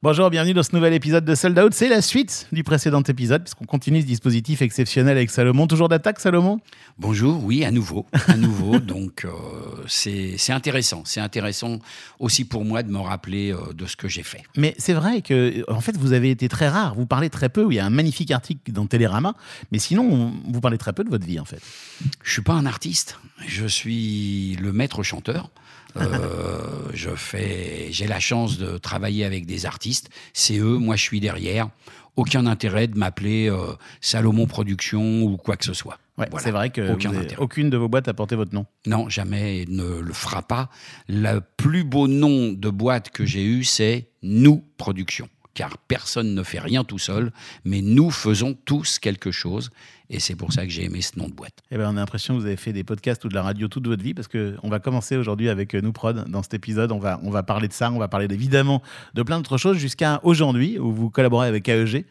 Bonjour, bienvenue dans ce nouvel épisode de Sold Out. C'est la suite du précédent épisode, puisqu'on continue ce dispositif exceptionnel avec Salomon. Toujours d'attaque, Salomon? Bonjour, oui, à nouveau. À nouveau. Donc, euh, c'est intéressant. C'est intéressant aussi pour moi de me rappeler euh, de ce que j'ai fait. Mais c'est vrai que, en fait, vous avez été très rare. Vous parlez très peu. Il y a un magnifique article dans Télérama. Mais sinon, vous parlez très peu de votre vie, en fait. Je suis pas un artiste. Je suis le maître chanteur. Euh, je fais, j'ai la chance de travailler avec des artistes. C'est eux, moi je suis derrière. Aucun intérêt de m'appeler euh, Salomon Productions ou quoi que ce soit. Ouais, Voilà. c'est vrai que Aucun aucune de vos boîtes a porté votre nom. Non, jamais ne le fera pas. Le plus beau nom de boîte que j'ai eu, c'est Nous Productions. Car personne ne fait rien tout seul, mais nous faisons tous quelque chose. Et c'est pour ça que j'ai aimé ce nom de boîte. Eh ben, on a l'impression que vous avez fait des podcasts ou de la radio toute votre vie parce que on va commencer aujourd'hui avec euh, nous prod dans cet épisode. On va, on va parler de ça, on va parler évidemment de plein d'autres choses jusqu'à aujourd'hui où vous collaborez avec AEG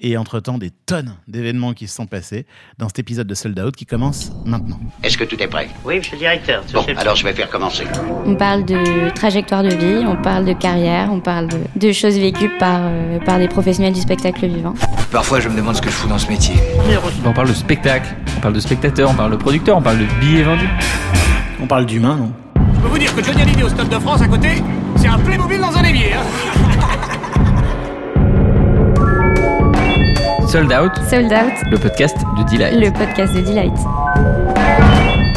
et entre-temps des tonnes d'événements qui se sont passés dans cet épisode de Sold Out qui commence maintenant. Est-ce que tout est prêt? Oui, monsieur le directeur. Bon, alors je vais faire commencer. On parle de trajectoire de vie, on parle de carrière, on parle de, de choses vécues par, euh, par des professionnels du spectacle vivant. Parfois, je me demande ce que je fous dans ce métier. On parle de spectacle, on parle de spectateur, on parle de producteur, on parle de billets vendus. On parle d'humain, non? Je peux vous dire que Johnny Hallyday au Stade de France à côté, c'est un Playmobil dans un évier. Hein. Sold Out, Sold Out, le podcast de Delight. le podcast de Delight.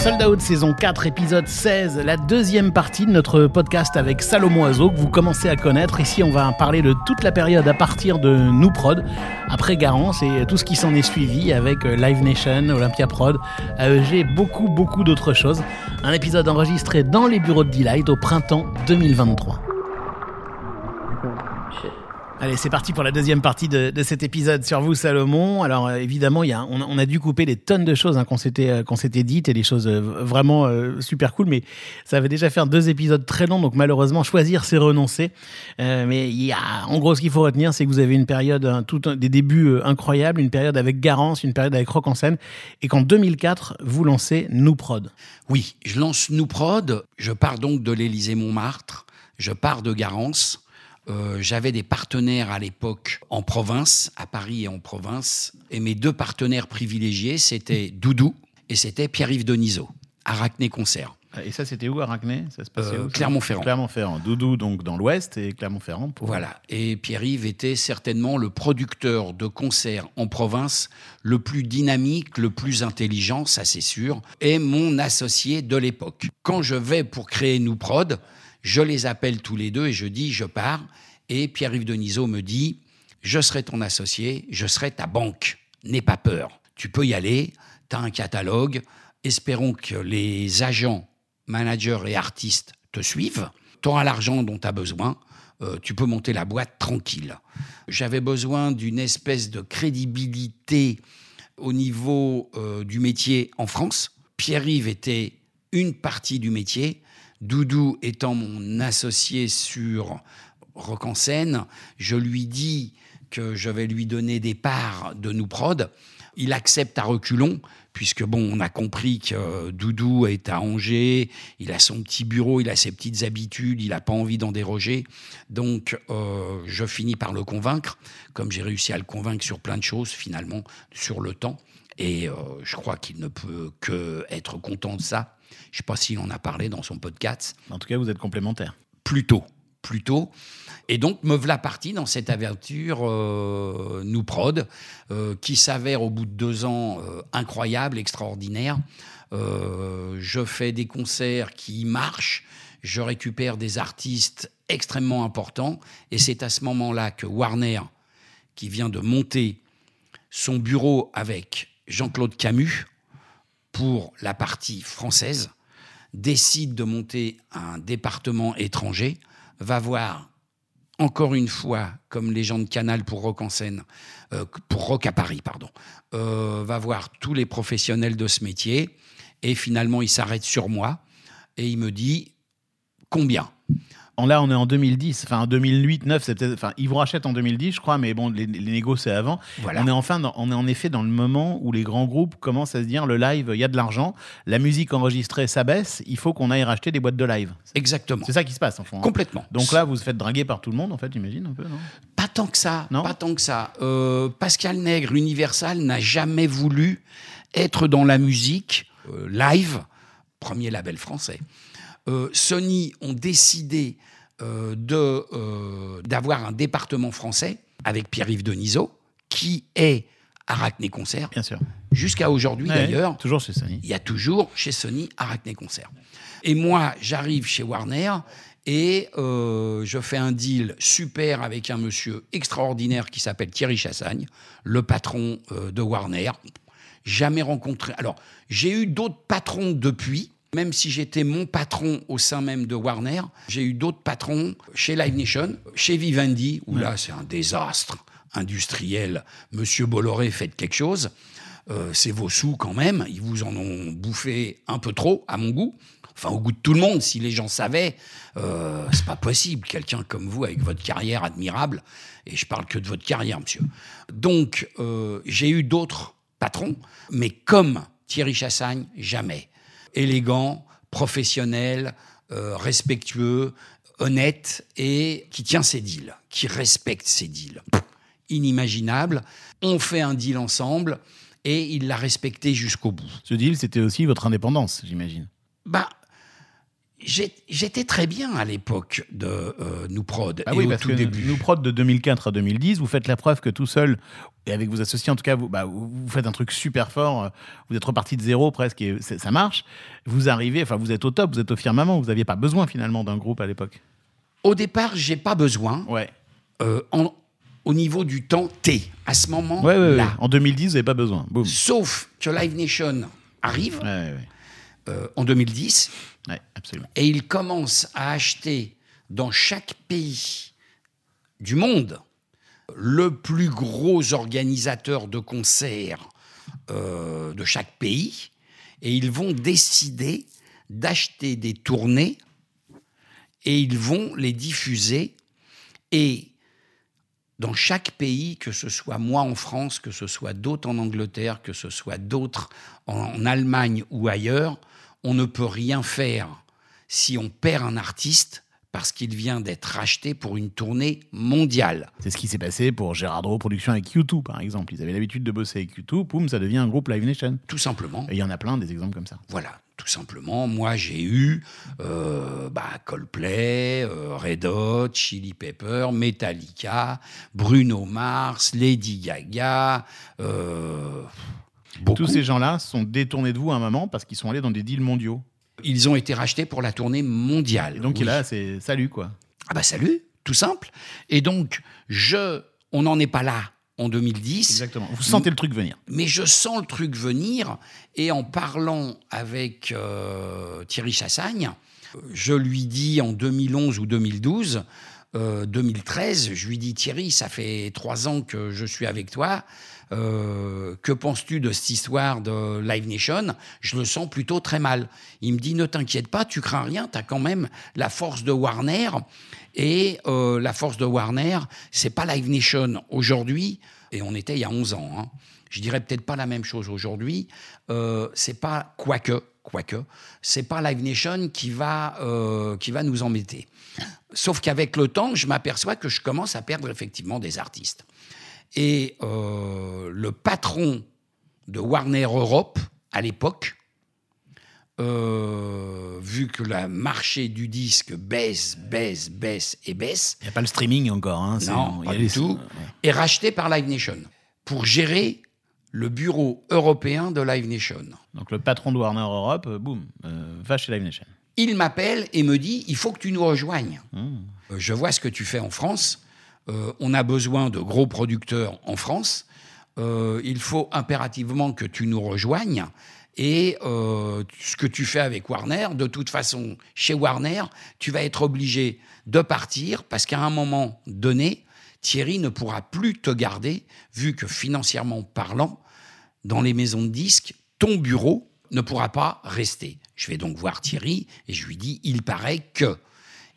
Sold Out saison 4 épisode 16, la deuxième partie de notre podcast avec Salomon Oiseau que vous commencez à connaître. Ici on va parler de toute la période à partir de Nous Prod, après Garance et tout ce qui s'en est suivi avec euh, Live Nation, Olympia Prod, AEG et beaucoup beaucoup d'autres choses. Un épisode enregistré dans les bureaux de Delight au printemps 2023. Allez, c'est parti pour la deuxième partie de, cet épisode sur vous, Salomon. Alors euh, évidemment, il y a, on, a- dû couper des tonnes de choses hein, qu'on s'était euh, qu'on s'était dites et des choses euh, vraiment super cool, mais ça avait déjà fait deux épisodes très longs, donc malheureusement choisir c'est renoncer. Mais il y a, en gros, ce qu'il faut retenir, c'est que vous avez une période, des débuts incroyables, une période avec Garance, une période avec Rock en scène, et qu'en 2004 vous lancez Nous Prod. Oui, je lance Nous Prod. Je pars donc de l'Élysée Montmartre. Je pars de Garance. Euh, J'avais des partenaires à l'époque en province, à Paris et en province. Et mes deux partenaires privilégiés, c'était Doudou et c'était Pierre-Yves Denisot, Arachné Concert. Et ça, c'était où, Arachné Ça se passait Euh, où, Clermont-Ferrand. Clermont-Ferrand. Doudou, donc dans l'ouest, et Clermont-Ferrand. pour- Voilà. Et Pierre-Yves était certainement le producteur de concerts en province le plus dynamique, le plus intelligent, ça c'est sûr, et mon associé de l'époque. Quand je vais pour créer Nous Prod, je les appelle tous les deux et je dis je pars. Et Pierre-Yves Denisot me dit je serai ton associé, je serai ta banque. N'aie pas peur. Tu peux y aller, tu as un catalogue. Espérons que les agents, managers et artistes te suivent. Tu auras l'argent dont tu as besoin. Euh, tu peux monter la boîte tranquille. J'avais besoin d'une espèce de crédibilité au niveau euh, du métier en France. Pierre-Yves était une partie du métier. Doudou étant mon associé sur Rock en scène, je lui dis que je vais lui donner des parts de nous prod. Il accepte à reculons, puisque bon, on a compris que Doudou est à Angers, il a son petit bureau, il a ses petites habitudes, il n'a pas envie d'en déroger. Donc, euh, je finis par le convaincre, comme j'ai réussi à le convaincre sur plein de choses, finalement, sur le temps. Et euh, je crois qu'il ne peut que être content de ça. Je ne sais pas s'il en a parlé dans son podcast En tout cas, vous êtes complémentaires. plus tôt, plus tôt. Et donc, me voilà parti dans cette aventure euh, Nous Prod, euh, qui s'avère au bout de deux ans euh, incroyable, extraordinaire. Je fais des concerts qui marchent, je récupère des artistes extrêmement importants, et c'est à ce moment-là que Warner, qui vient de monter son bureau avec Jean-Claude Camus pour la partie française, décide de monter un département étranger, va voir encore une fois, comme les gens de Canal pour Rock en scène, euh, pour Rock à Paris, pardon, euh, va voir tous les professionnels de ce métier, et finalement il s'arrête sur moi, et il me dit combien? En là, on est en 2010, enfin en 2008, 9, c'est peut-être, enfin ils vous rachètent en 2010, je crois, mais bon, les, les négos c'est avant. Voilà. On est enfin, dans- on est en effet dans le moment où les grands groupes commencent à se dire le live, il y a de l'argent, la musique enregistrée, ça baisse, il faut qu'on aille racheter des boîtes de live. Exactement. C'est ça qui se passe en fond. hein. Complètement. Donc là, vous vous faites draguer par tout le monde, en fait, j'imagine un peu, non? Pas tant que ça. Non? pas tant que ça. Euh, Pascal Nègre, Universal, n'a jamais voulu être dans la musique euh, live, premier label français. Euh, Sony ont décidé euh, euh, d'avoir un département français avec Pierre-Yves Denisot, qui est Arachné Concert, Bien sûr. jusqu'à aujourd'hui Ouais, d'ailleurs. Toujours chez Sony. Il y a toujours chez Sony Arachné Concert. Et moi, j'arrive chez Warner et euh, je fais un deal super avec un monsieur extraordinaire qui s'appelle Thierry Chassagne, le patron euh, de Warner. Jamais rencontré. Alors, j'ai eu d'autres patrons depuis. Même si j'étais mon patron au sein même de Warner, j'ai eu d'autres patrons chez Live Nation, chez Vivendi, où là c'est un désastre industriel. Monsieur Bolloré, faites quelque chose. Euh, c'est vos sous quand même. Ils vous en ont bouffé un peu trop, à mon goût. Enfin, au goût de tout le monde. Si les gens savaient, euh, c'est pas possible. Quelqu'un comme vous, avec votre carrière admirable, et je parle que de votre carrière, monsieur. Donc, euh, j'ai eu d'autres patrons, mais comme Thierry Chassagne, jamais. Élégant, professionnel, euh, respectueux, honnête et qui tient ses deals, qui respecte ses deals. Pff, inimaginable. On fait un deal ensemble et il l'a respecté jusqu'au bout. Ce deal, c'était aussi votre indépendance, j'imagine. Bah, j'étais très bien à l'époque de euh, Nous Prod Ah et oui, au parce tout que début. nous prod de 2004 à 2010, vous faites la preuve que tout seul, et avec vos associés en tout cas, vous, bah, vous faites un truc super fort, euh, vous êtes reparti de zéro presque, et ça marche. Vous arrivez, enfin vous êtes au top, vous êtes au firmament, vous n'aviez pas besoin finalement d'un groupe à l'époque. Au départ, j'ai pas besoin. Ouais. euh, en- au niveau du temps T, à ce moment-là. Ouais, ouais. En 2010, vous n'avez pas besoin. Boum. Sauf que Live Nation arrive Ouais, ouais, ouais. Euh, en 2010 Ouais, absolument. et il commence à acheter dans chaque pays du monde le plus gros organisateur de concerts euh, de chaque pays. Et ils vont décider d'acheter des tournées et ils vont les diffuser. Et dans chaque pays, que ce soit moi en France, que ce soit d'autres en Angleterre, que ce soit d'autres en, en Allemagne ou ailleurs, on ne peut rien faire si on perd un artiste parce qu'il vient d'être racheté pour une tournée mondiale. C'est ce qui s'est passé pour Gérard Drault Productions avec U2, par exemple. Ils avaient l'habitude de bosser avec U2, poum, ça devient un groupe Live Nation. Tout simplement. Et il y en a plein des exemples comme ça. Voilà, tout simplement. Moi, j'ai eu euh, bah, Coldplay, euh, Red Hot, Chili Pepper, Metallica, Bruno Mars, Lady Gaga. euh, beaucoup. Tous ces gens-là sont détournés de vous à un moment parce qu'ils sont allés dans des deals mondiaux. Ils ont été rachetés pour la tournée mondiale. Et donc oui. là, c'est salut quoi. Ah bah salut, tout simple. Et donc, je, on n'en est pas là en 2010. Exactement. Vous sentez le truc venir. mais je sens le truc venir et en parlant avec euh, Thierry Chassagne, euh, je lui dis en 2011 ou 2012, euh, 2013, je lui dis Thierry, ça fait trois ans que je suis avec toi. Euh, que penses-tu de cette histoire de Live Nation? Je le sens plutôt très mal. Il me dit ne t'inquiète pas, tu crains rien, tu as quand même la force de Warner. Et euh, la force de Warner, c'est pas Live Nation aujourd'hui, et on était il y a 11 ans. hein. Je dirais peut-être pas la même chose aujourd'hui. Euh, c'est pas quoique, quoique, c'est pas Live Nation qui va euh, qui va nous embêter. Sauf qu'avec le temps, je m'aperçois que je commence à perdre effectivement des artistes. Et euh, le patron de Warner Europe à l'époque, euh, vu que le marché du disque baisse, baisse, baisse et baisse, Il n'y a pas le streaming encore. Hein, non, il y a pas les- du tout, est racheté par Live Nation pour gérer le bureau européen de Live Nation. Donc le patron de Warner Europe, euh, boum, euh, va chez Live Nation. Il m'appelle et me dit il faut que tu nous rejoignes. Mmh. Euh, Je vois ce que tu fais en France. Euh, on a besoin de gros producteurs en France. Euh, il faut impérativement que tu nous rejoignes. Et euh, ce que tu fais avec Warner, de toute façon, chez Warner, tu vas être obligé de partir parce qu'à un moment donné, Thierry ne pourra plus te garder, vu que financièrement parlant, dans les maisons de disques, ton bureau ne pourra pas rester. Je vais donc voir Thierry et je lui dis, il paraît que.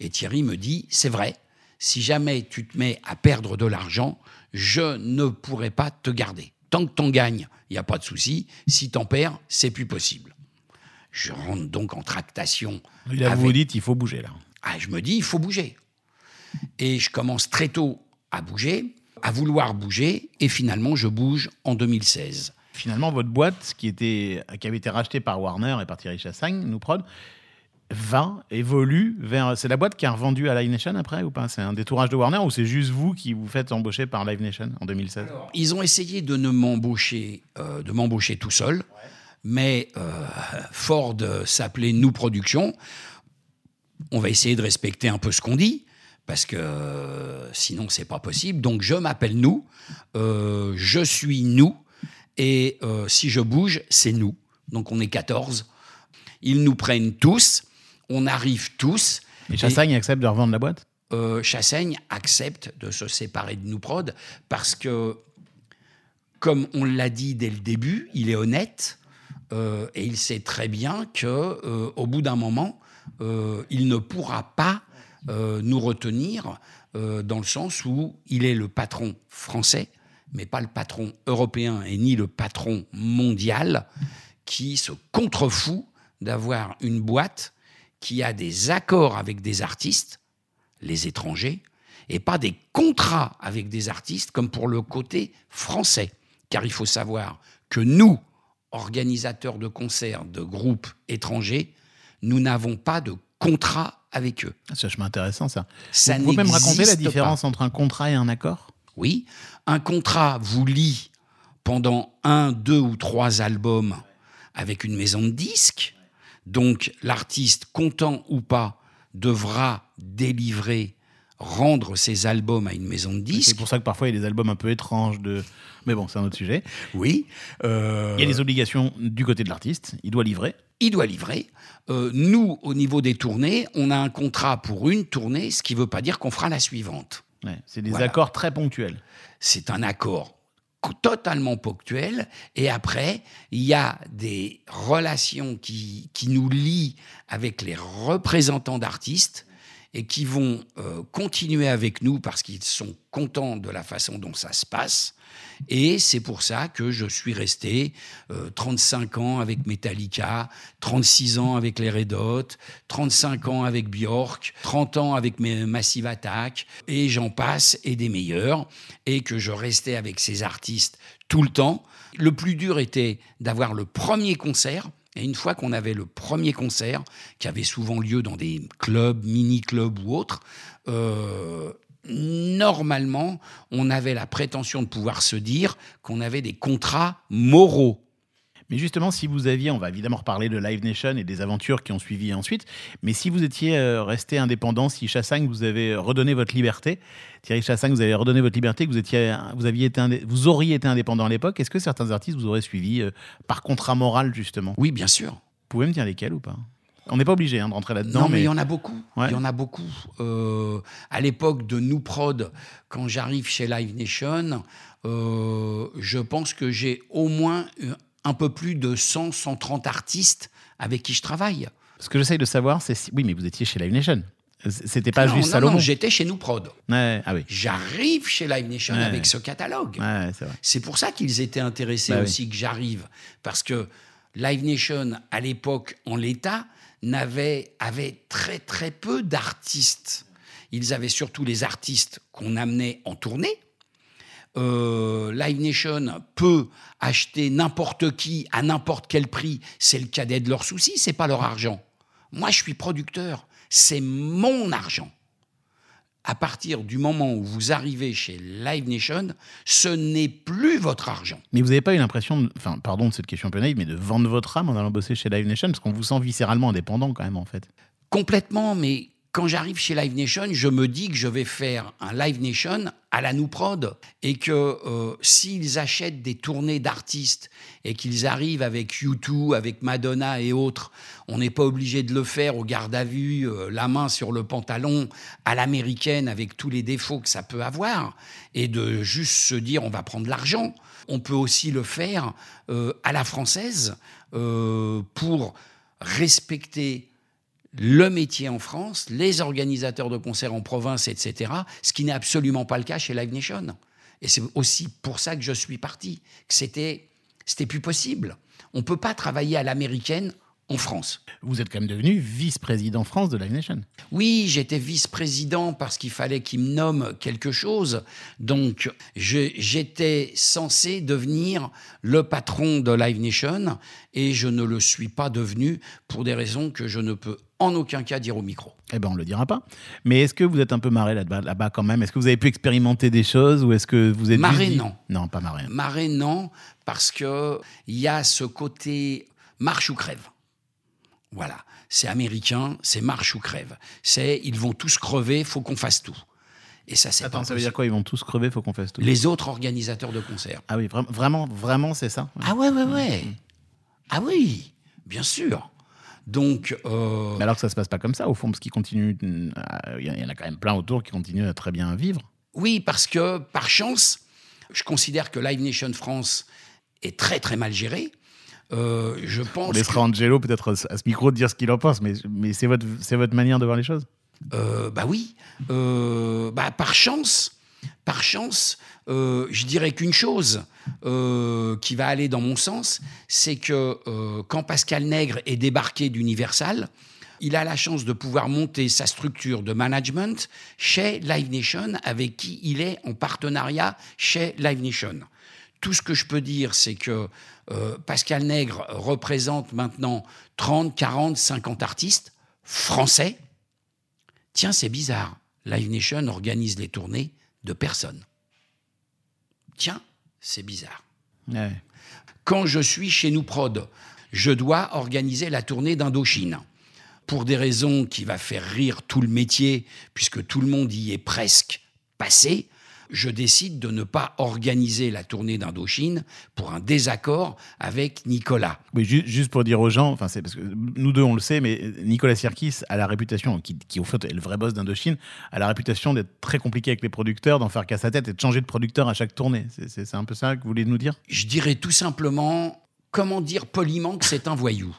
Et Thierry me dit, c'est vrai, si jamais tu te mets à perdre de l'argent, je ne pourrai pas te garder. Tant que t'en gagnes, il n'y a pas de souci. Si t'en perds, c'est plus possible. Je rentre donc en tractation. Et là, vous vous dites, il faut bouger là. ah, je me dis, il faut bouger. Et je commence très tôt à bouger, à vouloir bouger, et finalement, je bouge en 2016. Finalement, votre boîte, qui, était, qui avait été rachetée par Warner et par Thierry Chassagne, nous prod, va, évolue vers. C'est la boîte qui a revendu à Live Nation après ou pas? C'est un détourage de Warner ou c'est juste vous qui vous faites embaucher par Live Nation en 2016 Ils ont essayé de ne m'embaucher, euh, de m'embaucher tout seul, mais euh, Ford s'appelait Nous Productions. On va essayer de respecter un peu ce qu'on dit, parce que euh, sinon c'est pas possible. Donc je m'appelle Nous, je suis Nous, et si je bouge, c'est Nous. Donc on est 14. Ils nous prennent tous, on arrive tous. Et Chassagne accepte de revendre la boîte? Euh, Chassaigne accepte de se séparer de nous prod parce que, comme on l'a dit dès le début, il est honnête euh, et il sait très bien que euh, au bout d'un moment, il ne pourra pas nous retenir dans le sens où il est le patron français, mais pas le patron européen et ni le patron mondial qui se contrefout d'avoir une boîte qui a des accords avec des artistes les étrangers, et pas des contrats avec des artistes comme pour le côté français. Car il faut savoir que nous, organisateurs de concerts de groupes étrangers, nous n'avons pas de contrat avec eux. Ah, C'est vachement intéressant ça. Ça vous pouvez même raconter la différence entre un contrat et un accord? Oui, un contrat vous lie pendant un, deux ou trois albums avec une maison de disques. Donc l'artiste, content ou pas, devra délivrer, rendre ses albums à une maison de C'est disques. pour ça que parfois il y a des albums un peu étranges de. Mais bon, c'est un autre sujet. Oui. euh, Il y a des obligations du côté de l'artiste. Il doit livrer. il doit livrer. Euh, nous, au niveau des tournées, on a un contrat pour une tournée, ce qui ne veut pas dire qu'on fera la suivante. Ouais, c'est des Voilà. accords très ponctuels. c'est un accord co- totalement ponctuel. Et après, il y a des relations qui, qui nous lient avec les représentants d'artistes et qui vont euh, continuer avec nous parce qu'ils sont contents de la façon dont ça se passe. Et c'est pour ça que je suis resté euh, 35 ans avec Metallica, 36 ans avec les Red Hot, 35 ans avec Björk, 30 ans avec Massive Attack, et j'en passe, et des meilleurs, et que je restais avec ces artistes tout le temps. Le plus dur était d'avoir le premier concert, et une fois qu'on avait le premier concert, qui avait souvent lieu dans des clubs, mini-clubs ou autres, euh, normalement, on avait la prétention de pouvoir se dire qu'on avait des contrats moraux. Mais justement, si vous aviez, on va évidemment reparler de Live Nation et des aventures qui ont suivi ensuite, mais si vous étiez euh, resté indépendant, si Chassagne vous avait redonné votre liberté, Thierry Chassagne vous avez redonné votre liberté, que vous, étiez, vous, aviez été vous auriez été indépendant à l'époque, est-ce que certains artistes vous auraient suivi euh, par contrat moral, justement? Vous Oui, bien sûr. pouvez me dire lesquels ou pas? On n'est pas obligé hein, de rentrer là-dedans, Non, mais mais, il y en a beaucoup. Ouais. Il y en a beaucoup. Euh, à l'époque de Nous Prod, quand j'arrive chez Live Nation, euh, je pense que j'ai au moins euh, un peu plus de 100, 130 artistes avec qui je travaille. ce que j'essaye de savoir, c'est si... Oui, mais vous étiez chez Live Nation. C'était pas non, juste non, Salomon. non, j'étais chez Nous Prod. Ouais, ah oui, J'arrive chez Live Nation Ouais. avec ce catalogue. ouais, c'est pour ça qu'ils étaient intéressés Bah oui. aussi que j'arrive. Parce que Live Nation, à l'époque, en l'état, n'avait avait très très peu d'artistes. Ils avaient surtout les artistes qu'on amenait en tournée. Euh, Live Nation peut acheter n'importe qui à n'importe quel prix. C'est le cadet de leurs soucis, c'est pas leur argent. Moi, je suis producteur. C'est mon argent. À partir du moment où vous arrivez chez Live Nation, ce n'est plus votre argent. Mais vous n'avez pas eu l'impression, enfin, pardon de cette question un peu naïve, mais de vendre votre âme en allant bosser chez Live Nation, parce qu'on vous sent viscéralement indépendant quand même, en fait. Complètement, mais quand j'arrive chez Live Nation, je me dis que je vais faire un Live Nation à la Nous Prod et que euh, s'ils achètent des tournées d'artistes et qu'ils arrivent avec U2, avec Madonna et autres, on n'est pas obligé de le faire au garde à vue, euh, la main sur le pantalon à l'américaine avec tous les défauts que ça peut avoir et de juste se dire on va prendre l'argent. On peut aussi le faire euh, à la française euh, pour respecter le métier en France, les organisateurs de concerts en province, etc., ce qui n'est absolument pas le cas chez Live Nation. Et c'est aussi pour ça que je suis parti, que c'était, c'était plus possible. On ne peut pas travailler à l'américaine en France. Vous êtes quand même devenu vice-président France de Live Nation. Oui, j'étais vice-président parce qu'il fallait qu'il me nomme quelque chose. Donc, j'étais censé devenir le patron de Live Nation et je ne le suis pas devenu pour des raisons que je ne peux en aucun cas dire au micro. Eh ben, on le dira pas. Mais est-ce que vous êtes un peu marré là-bas, là-bas quand même? Est-ce que vous avez pu expérimenter des choses ou est-ce que vous êtes Marré, dit- non. Non, pas marré. Marais, non, parce que il y a ce côté marche ou crève. Voilà, c'est américain, c'est marche ou crève. C'est ils vont tous crever, faut qu'on fasse tout. Et ça, c'est Attends, pas ça veut dire quoi? Ils vont tous crever, faut qu'on fasse tout? Les autres organisateurs de concerts. Ah oui, vra- vraiment, vraiment, c'est ça? Ah ouais, ouais, ouais. Ah oui, bien sûr. Donc, euh, Mais alors que ça se passe pas comme ça, au fond, parce qu'ils continuent. euh, Il y en a quand même plein autour qui continuent à très bien vivre. oui, parce que par chance, je considère que Live Nation France est très très mal géré. Euh, je On pense. que- laissera Angelo peut-être à ce micro de dire ce qu'il en pense, mais, mais c'est votre, c'est votre manière de voir les choses Euh, bah oui. Euh, bah, par chance, par chance, euh, je dirais qu'une chose euh, qui va aller dans mon sens, c'est que euh, quand Pascal Nègre est débarqué d'Universal, il a la chance de pouvoir monter sa structure de management chez Live Nation, avec qui il est en partenariat chez Live Nation. Tout ce que je peux dire, c'est que Pascal Nègre représente maintenant 30, 40, 50 artistes français. Tiens, c'est bizarre. Live Nation organise les tournées de personnes. Tiens, c'est bizarre. Ouais. Quand je suis chez nous prod, je dois organiser la tournée d'Indochine. Pour des raisons qui va faire rire tout le métier, puisque tout le monde y est presque passé, je décide de ne pas organiser la tournée d'Indochine pour un désaccord avec Nicolas. Oui, ju- juste pour dire aux gens, enfin c'est parce que nous deux on le sait, mais Nicolas Sirkis a la réputation, qui, qui au fait est le vrai boss d'Indochine, a la réputation d'être très compliqué avec les producteurs, d'en faire qu'à sa tête et de changer de producteur à chaque tournée. C'est- C'est c'est un peu ça que vous voulez nous dire? Je dirais tout simplement, comment dire poliment que c'est un voyou?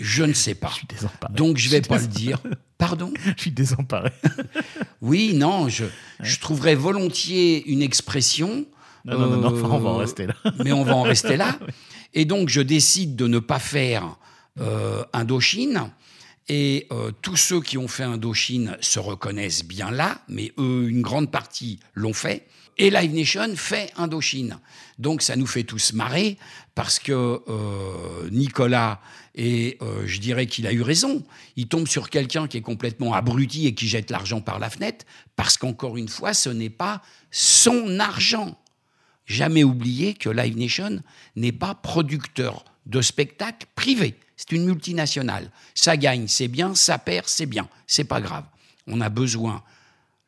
Je ne sais pas. Je suis désemparé. Donc je vais pas le dire. Pardon? Je suis désemparé. Oui, non, je, je trouverais volontiers une expression. Non, non, non, non, euh, on va en rester là. mais on va en rester là. Et donc, je décide de ne pas faire euh, Indochine. Et euh, tous ceux qui ont fait Indochine se reconnaissent bien là, mais eux, une grande partie l'ont fait. Et Live Nation fait Indochine. Donc ça nous fait tous marrer parce que euh, Nicolas, et euh, je dirais qu'il a eu raison, il tombe sur quelqu'un qui est complètement abruti et qui jette l'argent par la fenêtre parce qu'encore une fois, ce n'est pas son argent jamais oublier que Live Nation n'est pas producteur de spectacles privés. C'est une multinationale. Ça gagne, c'est bien. Ça perd, c'est bien. C'est pas grave. On a besoin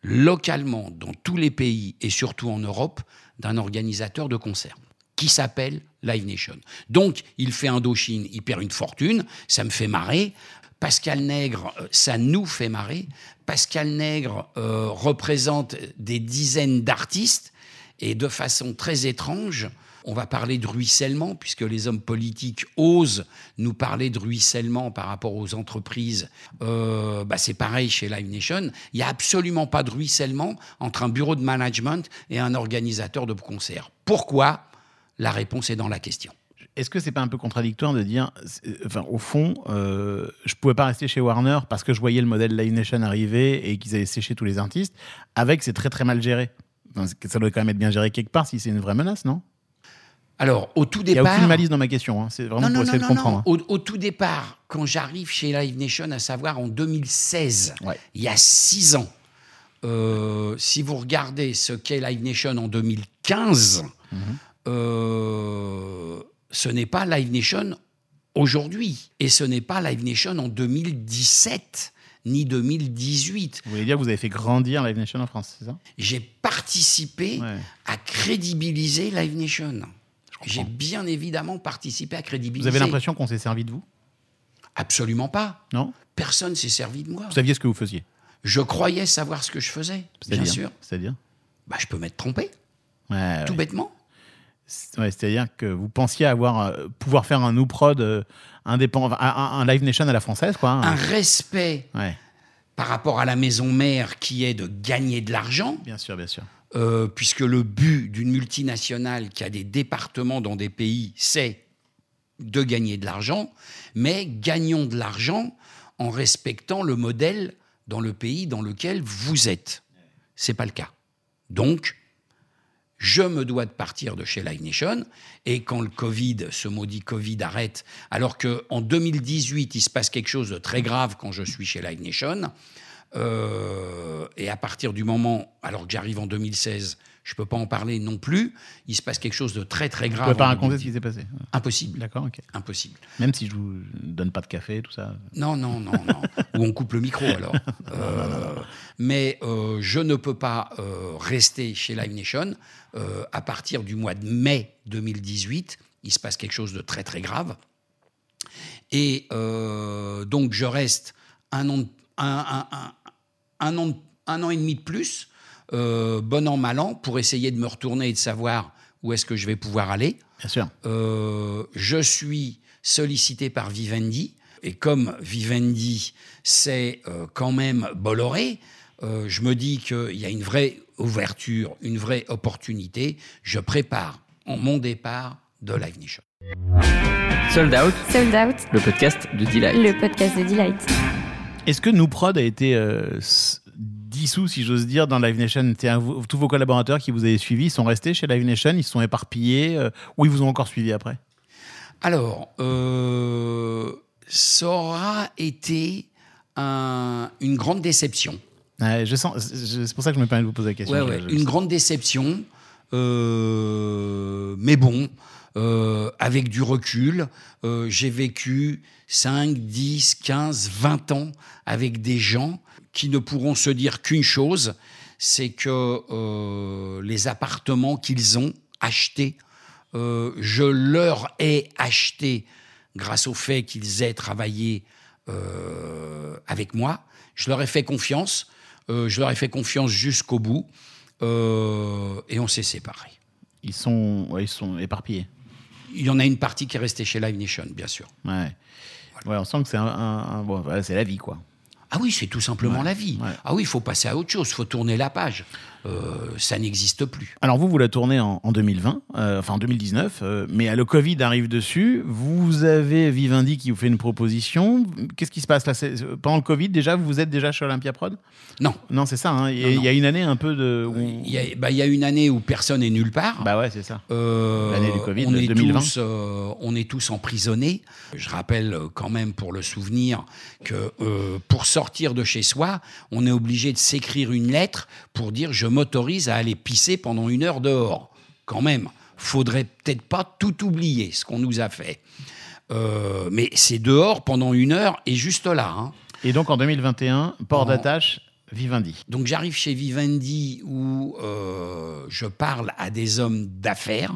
localement, dans tous les pays et surtout en Europe, d'un organisateur de concerts qui s'appelle Live Nation. Donc, il fait Indochine, il perd une fortune, ça me fait marrer. Pascal Nègre, euh, ça nous fait marrer. Pascal Nègre euh, représente des dizaines d'artistes et de façon très étrange, on va parler de ruissellement, puisque les hommes politiques osent nous parler de ruissellement par rapport aux entreprises. Euh, bah c'est pareil chez Live Nation. Il n'y a absolument pas de ruissellement entre un bureau de management et un organisateur de concert. Pourquoi? La réponse est dans la question. Est-ce que c'est pas un peu contradictoire de dire, c'est- enfin, au fond, euh, je pouvais pas rester chez Warner parce que je voyais le modèle Live Nation arriver et qu'ils allaient sécher tous les artistes, avec c'est très très mal géré. Ça doit quand même être bien géré quelque part si c'est une vraie menace, non? Alors, au tout Il n'y a départ... aucune malice dans ma question, hein. c'est vraiment non, pour non, essayer non, de comprendre. hein. Au, au tout départ, quand j'arrive chez Live Nation, à savoir en 2016, Ouais. il y a six ans, euh, si vous regardez ce qu'est Live Nation en 2015, Mhm. euh, ce n'est pas Live Nation aujourd'hui. Et ce n'est pas Live Nation en 2017 ni 2018. Vous voulez dire que vous avez fait grandir Live Nation en France, c'est ça? J'ai participé Ouais. à crédibiliser Live Nation. J'ai bien évidemment participé à Vous crédibiliser. avez l'impression qu'on s'est servi de vous? Absolument pas. Non? Personne s'est servi de moi. Vous saviez ce que vous faisiez? Je croyais savoir ce que je faisais, bien sûr. C'est-à-dire? Bah, je peux m'être trompé, Ouais, tout ouais. bêtement. Ouais, C'est-à-dire que vous pensiez avoir euh, pouvoir faire un new prod euh, indépendant, un, Live Nation à la française, quoi. hein. Un respect par rapport à la maison mère qui est de gagner de l'argent, bien sûr, bien sûr. Euh, puisque le but d'une multinationale qui a des départements dans des pays, c'est de gagner de l'argent, mais gagnons de l'argent en respectant le modèle dans le pays dans lequel vous êtes. C'est pas le cas. Donc, je me dois de partir de chez Live Nation, et quand le Covid, ce maudit Covid arrête, alors qu'en 2018, il se passe quelque chose de très grave quand je suis chez Live Nation, euh, et à partir du moment, alors que j'arrive en 2016, je peux pas en parler non plus, il se passe quelque chose de très très Vous grave. pouvez pas raconter ce 2018. qui s'est passé. Impossible, D'accord, ok. impossible. Même si je vous donne pas de café, tout ça. Non, non, non, non. Ou on coupe le micro alors. Euh, mais euh, je ne peux pas rester chez Live Nation. À partir du mois de mai 2018, il se passe quelque chose de très très grave. Et donc je reste un an, de- un, un- un- an, un an et demi de plus, euh, bon an, mal an, pour essayer de me retourner et de savoir où est-ce que je vais pouvoir aller. Bien sûr. Euh, je suis sollicité par Vivendi. Et comme Vivendi, c'est euh, quand même Bolloré, euh, je me dis qu'il y a une vraie ouverture, une vraie opportunité. Je prépare mon départ de Live Nation. Sold Out, Sold Out, le podcast de Delight. le podcast de Delight. Est-ce que New Prod a été euh, dissous, si j'ose dire, dans Live Nation? Tous vos collaborateurs qui vous avez suivis sont restés chez Live Nation, ils se sont éparpillés, euh, ou ils vous ont encore suivi après? Alors, euh, ça aura été un- une grande déception. Ouais, je sens, c'est pour ça que je me permets de vous poser la question. Ouais, ouais, une grande déception, euh, mais bon, euh, avec du recul, euh, j'ai vécu 5, 10, 15, 20 ans avec des gens qui ne pourront se dire qu'une chose, c'est que euh, les appartements qu'ils ont achetés, je leur ai acheté grâce au fait qu'ils aient travaillé avec moi. Je leur ai fait confiance. Je leur ai fait confiance jusqu'au bout. Et on s'est séparés. Ils sont, ils sont éparpillés. Il y en a une partie qui est restée chez Live Nation, bien sûr. Ouais. Ouais, on sent que c'est un, un- un- bon, voilà, c'est la vie, quoi. Ah oui, c'est tout simplement la vie. ouais. Ah oui, il faut passer à autre chose, il faut tourner la page. Euh, ça n'existe plus. Alors vous, vous la tournez en, en 2020, euh, enfin en 2019, euh, mais le Covid arrive dessus. Vous avez Vivendi qui vous fait une proposition. Qu'est-ce qui se passe là? Pendant le Covid, déjà, vous êtes déjà chez Olympia Prod? Non. Non, c'est ça. hein. Il y a- Non, non. il y a une année un peu de. où- Il y, a, bah, il y a une année où personne n'est nulle part. Bah ouais, c'est ça. L'année du Covid, on est 2020. Tous, on est tous emprisonnés. Je rappelle quand même pour le souvenir que pour sortir de chez soi, on est obligé de s'écrire une lettre pour dire je m'autorise à aller pisser pendant une heure dehors. Quand même, faudrait peut-être pas tout oublier ce qu'on nous a fait. Euh, mais c'est dehors pendant une heure et juste là. hein. Et donc en 2021, port En- d'attache, Vivendi. Donc j'arrive chez Vivendi où euh, je parle à des hommes d'affaires,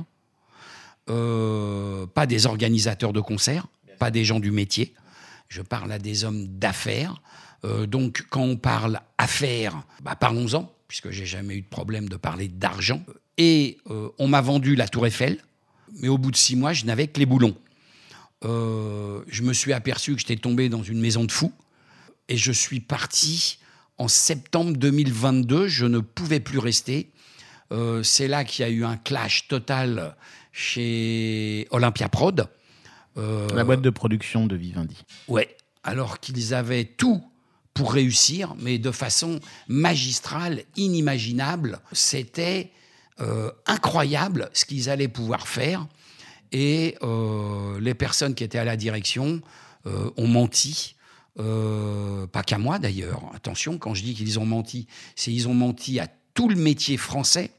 euh, pas des organisateurs de concerts, pas des gens du métier. Je parle à des hommes d'affaires. Euh, donc quand on parle affaires, bah, parlons-en, puisque j'ai jamais eu de problème de parler d'argent. Et euh, on m'a vendu la Tour Eiffel, mais au bout de six mois, je n'avais que les boulons. Euh, je me suis aperçu que j'étais tombé dans une maison de fous et je suis parti en septembre 2022. Je ne pouvais plus rester. Euh, c'est là qu'il y a eu un clash total chez Olympia Prod. Euh, La boîte de production de Vivendi. Ouais, alors qu'ils avaient tout pour réussir, mais de façon magistrale, inimaginable. C'était euh, incroyable ce qu'ils allaient pouvoir faire. Et euh, les personnes qui étaient à la direction euh, ont menti. Pas qu'à moi d'ailleurs. Attention, quand je dis qu'ils ont menti, c'est ils ont menti à tout le métier français.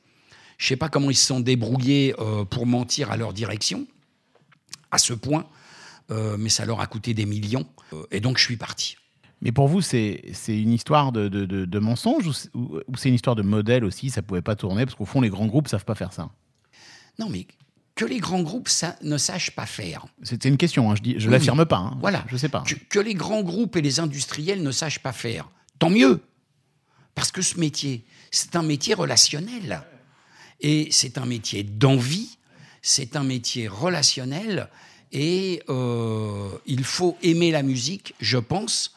Je sais pas comment ils se sont débrouillés pour mentir à leur direction, à ce point, mais ça leur a coûté des millions. Et donc je suis parti. Mais pour vous, c'est une histoire de, de, de- de mensonge ou c'est- ou ou c'est une histoire de modèle aussi? Ça pouvait pas tourner parce qu'au fond, les grands groupes savent pas faire ça. Non, mais que les grands groupes ça, ne sachent pas faire. C'était une question. hein, Je dis, je Oui. l'affirme pas. hein. Voilà. Je sais pas. Que, que les grands groupes et les industriels ne sachent pas faire. Tant mieux. Parce que ce métier, c'est un métier relationnel. Et c'est un métier d'envie. c'est un métier relationnel et euh, il faut aimer la musique, je pense,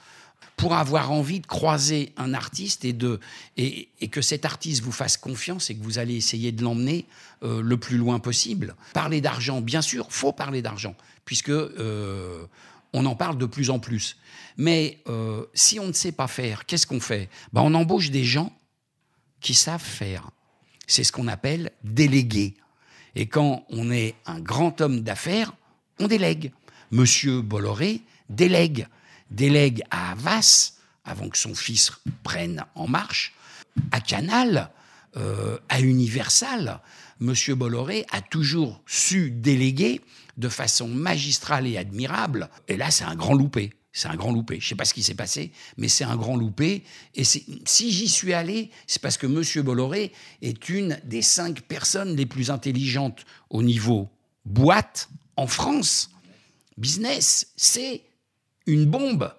pour avoir envie de croiser un artiste et, de, et, que cet artiste vous fasse confiance et que vous allez essayer de l'emmener euh, le plus loin possible. Parler d'argent, bien sûr, faut parler d'argent, puisque euh, on en parle de plus en plus. Mais euh, si on ne sait pas faire, qu'est-ce qu'on fait? Ben, On embauche des gens qui savent faire. C'est ce qu'on appelle déléguer. Et quand on est un grand homme d'affaires, on délègue. Monsieur Bolloré délègue. Délègue à Havas, avant que son fils prenne en marche, à Canal, euh, à Universal. Monsieur Bolloré a toujours su déléguer de façon magistrale et admirable. Et là, c'est un grand loupé. C'est un grand loupé. Je ne sais pas ce qui s'est passé, mais c'est un grand loupé. Et si j'y suis allé, c'est parce que Monsieur Bolloré est une des cinq personnes les plus intelligentes au niveau boîte en France. Business, c'est une bombe.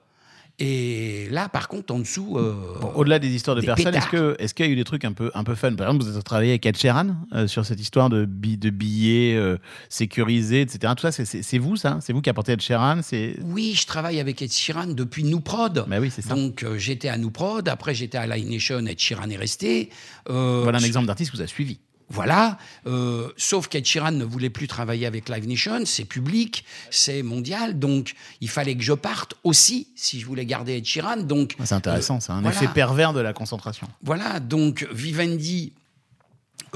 Et là, par contre, en dessous. euh, Bon, Au-delà des histoires de des personnes, est-ce pétards. que est-ce qu'il y a eu des trucs un peu un peu fun? Par exemple, vous avez travaillé avec Ed Sheeran euh, sur cette histoire de, bi- de billets euh, sécurisés, etc. Tout ça, c'est- vous, ça? C'est vous qui apportez Ed Sheeran Oui, je travaille avec Ed Sheeran depuis Nous Prod. Bah oui, c'est ça. Donc j'étais à Nous Prod, après j'étais à Live Nation, Ed Sheeran est resté. Voilà un exemple d'artiste que vous avez suivi. Voilà, euh, sauf qu'Ed Sheeran ne voulait plus travailler avec Live Nation, c'est public, c'est mondial, donc il fallait que je parte aussi si je voulais garder Ed Sheeran. Donc C'est intéressant, c'est un voilà. effet pervers de la concentration. voilà, donc Vivendi